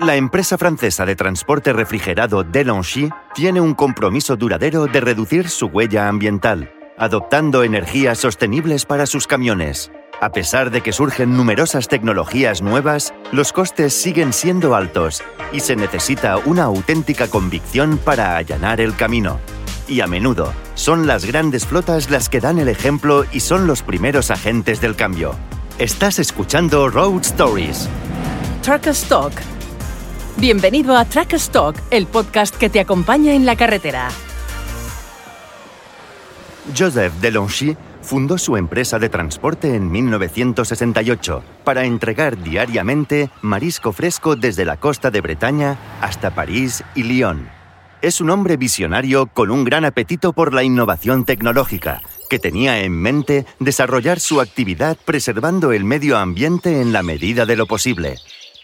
La empresa francesa de transporte refrigerado Delonghi tiene un compromiso duradero de reducir su huella ambiental, adoptando energías sostenibles para sus camiones. A pesar de que surgen numerosas tecnologías nuevas, los costes siguen siendo altos y se necesita una auténtica convicción para allanar el camino. Y a menudo son las grandes flotas las que dan el ejemplo y son los primeros agentes del cambio. Estás escuchando Road Stories. Truck Stock. Bienvenido a Truck Stock, el podcast que te acompaña en la carretera. Joseph Delonghi fundó su empresa de transporte en 1968 para entregar diariamente marisco fresco desde la costa de Bretaña hasta París y Lyon. Es un hombre visionario con un gran apetito por la innovación tecnológica, que tenía en mente desarrollar su actividad preservando el medio ambiente en la medida de lo posible.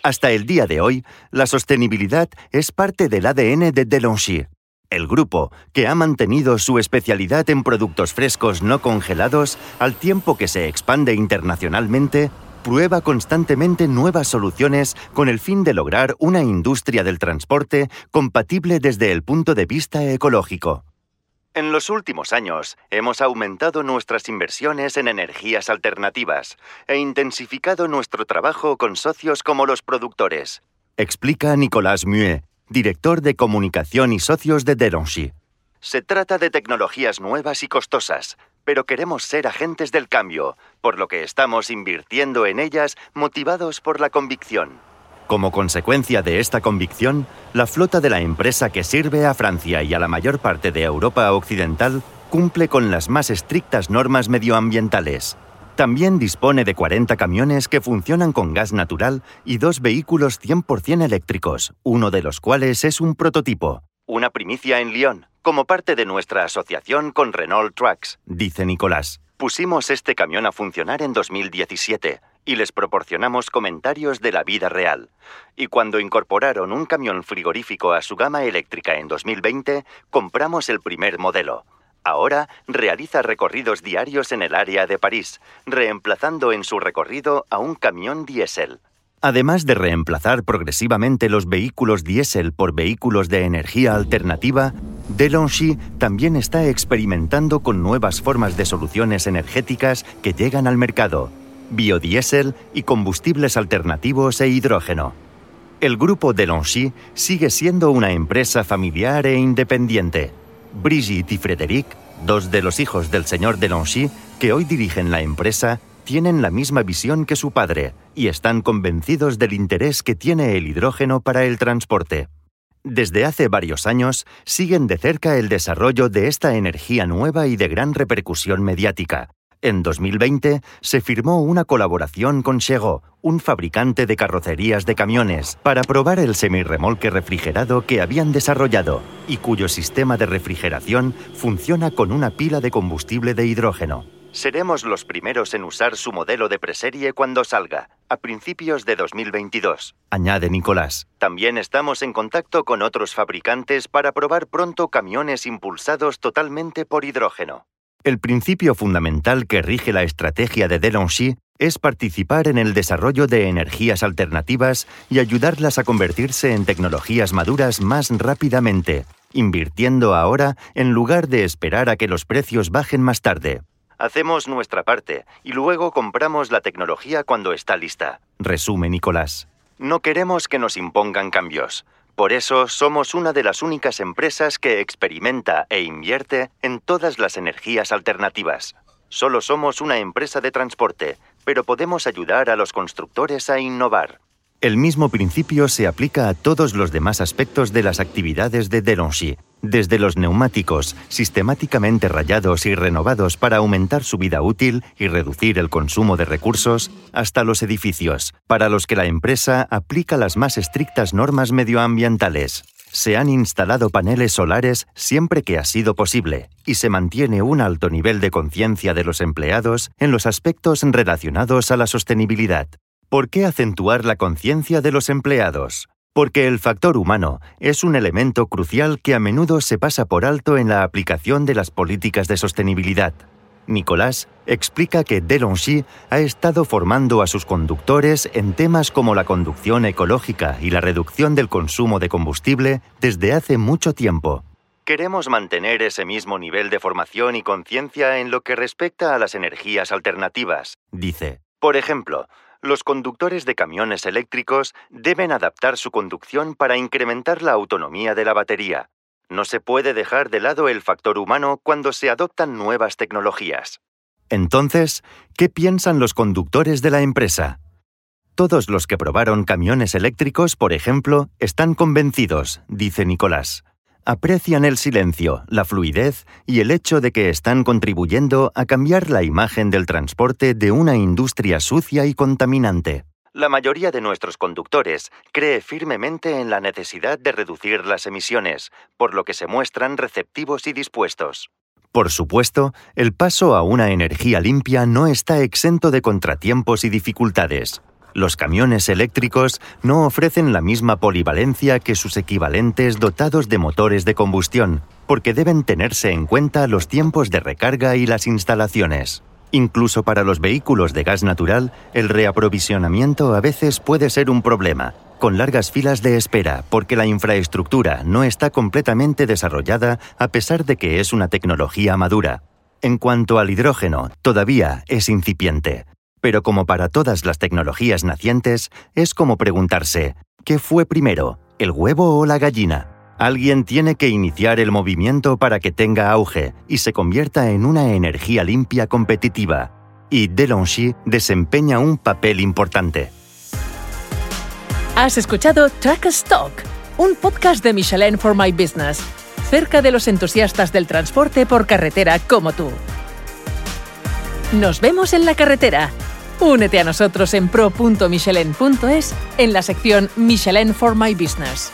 Hasta el día de hoy, la sostenibilidad es parte del ADN de Delonghi. El grupo, que ha mantenido su especialidad en productos frescos no congelados al tiempo que se expande internacionalmente, prueba constantemente nuevas soluciones con el fin de lograr una industria del transporte compatible desde el punto de vista ecológico. En los últimos años hemos aumentado nuestras inversiones en energías alternativas e intensificado nuestro trabajo con socios como los productores, explica Nicolas Muet, director de comunicación y socios de Delonghi. Se trata de tecnologías nuevas y costosas, pero queremos ser agentes del cambio, por lo que estamos invirtiendo en ellas motivados por la convicción. Como consecuencia de esta convicción, la flota de la empresa que sirve a Francia y a la mayor parte de Europa Occidental cumple con las más estrictas normas medioambientales. También dispone de 40 camiones que funcionan con gas natural y dos vehículos 100% eléctricos, uno de los cuales es un prototipo. Una primicia en Lyon, como parte de nuestra asociación con Renault Trucks, dice Nicolás. Pusimos este camión a funcionar en 2017 y les proporcionamos comentarios de la vida real. Y cuando incorporaron un camión frigorífico a su gama eléctrica en 2020, compramos el primer modelo. Ahora realiza recorridos diarios en el área de París, reemplazando en su recorrido a un camión diésel. Además de reemplazar progresivamente los vehículos diésel por vehículos de energía alternativa, Delonghi también está experimentando con nuevas formas de soluciones energéticas que llegan al mercado, biodiesel y combustibles alternativos e hidrógeno. El grupo Delonghi sigue siendo una empresa familiar e independiente. Brigitte y Frédéric, dos de los hijos del señor Delonghi, que hoy dirigen la empresa, tienen la misma visión que su padre y están convencidos del interés que tiene el hidrógeno para el transporte. Desde hace varios años siguen de cerca el desarrollo de esta energía nueva y de gran repercusión mediática. En 2020 se firmó una colaboración con Chego, un fabricante de carrocerías de camiones, para probar el semirremolque refrigerado que habían desarrollado y cuyo sistema de refrigeración funciona con una pila de combustible de hidrógeno. Seremos los primeros en usar su modelo de preserie cuando salga, a principios de 2022, añade Nicolás. También estamos en contacto con otros fabricantes para probar pronto camiones impulsados totalmente por hidrógeno. El principio fundamental que rige la estrategia de Delonghi es participar en el desarrollo de energías alternativas y ayudarlas a convertirse en tecnologías maduras más rápidamente, invirtiendo ahora en lugar de esperar a que los precios bajen más tarde. Hacemos nuestra parte y luego compramos la tecnología cuando está lista, resume Nicolás. No queremos que nos impongan cambios. Por eso somos una de las únicas empresas que experimenta e invierte en todas las energías alternativas. Solo somos una empresa de transporte, pero podemos ayudar a los constructores a innovar. El mismo principio se aplica a todos los demás aspectos de las actividades de Delonghi, desde los neumáticos, sistemáticamente rayados y renovados para aumentar su vida útil y reducir el consumo de recursos, hasta los edificios, para los que la empresa aplica las más estrictas normas medioambientales. Se han instalado paneles solares siempre que ha sido posible y se mantiene un alto nivel de conciencia de los empleados en los aspectos relacionados a la sostenibilidad. ¿Por qué acentuar la conciencia de los empleados? Porque el factor humano es un elemento crucial que a menudo se pasa por alto en la aplicación de las políticas de sostenibilidad. Nicolás explica que Delonghi ha estado formando a sus conductores en temas como la conducción ecológica y la reducción del consumo de combustible desde hace mucho tiempo. Queremos mantener ese mismo nivel de formación y conciencia en lo que respecta a las energías alternativas, dice. Por ejemplo, los conductores de camiones eléctricos deben adaptar su conducción para incrementar la autonomía de la batería. No se puede dejar de lado el factor humano cuando se adoptan nuevas tecnologías. Entonces, ¿qué piensan los conductores de la empresa? Todos los que probaron camiones eléctricos, por ejemplo, están convencidos, dice Nicolás. Aprecian el silencio, la fluidez y el hecho de que están contribuyendo a cambiar la imagen del transporte de una industria sucia y contaminante. La mayoría de nuestros conductores cree firmemente en la necesidad de reducir las emisiones, por lo que se muestran receptivos y dispuestos. Por supuesto, el paso a una energía limpia no está exento de contratiempos y dificultades. Los camiones eléctricos no ofrecen la misma polivalencia que sus equivalentes dotados de motores de combustión, porque deben tenerse en cuenta los tiempos de recarga y las instalaciones. Incluso para los vehículos de gas natural, el reaprovisionamiento a veces puede ser un problema, con largas filas de espera, porque la infraestructura no está completamente desarrollada a pesar de que es una tecnología madura. En cuanto al hidrógeno, todavía es incipiente. Pero como para todas las tecnologías nacientes, es como preguntarse, ¿qué fue primero, el huevo o la gallina? Alguien tiene que iniciar el movimiento para que tenga auge y se convierta en una energía limpia competitiva. Y Delonghi desempeña un papel importante. Has escuchado Track Stock, un podcast de Michelin for My Business, cerca de los entusiastas del transporte por carretera como tú. Nos vemos en la carretera. Únete a nosotros en pro.michelin.es en la sección Michelin for My Business.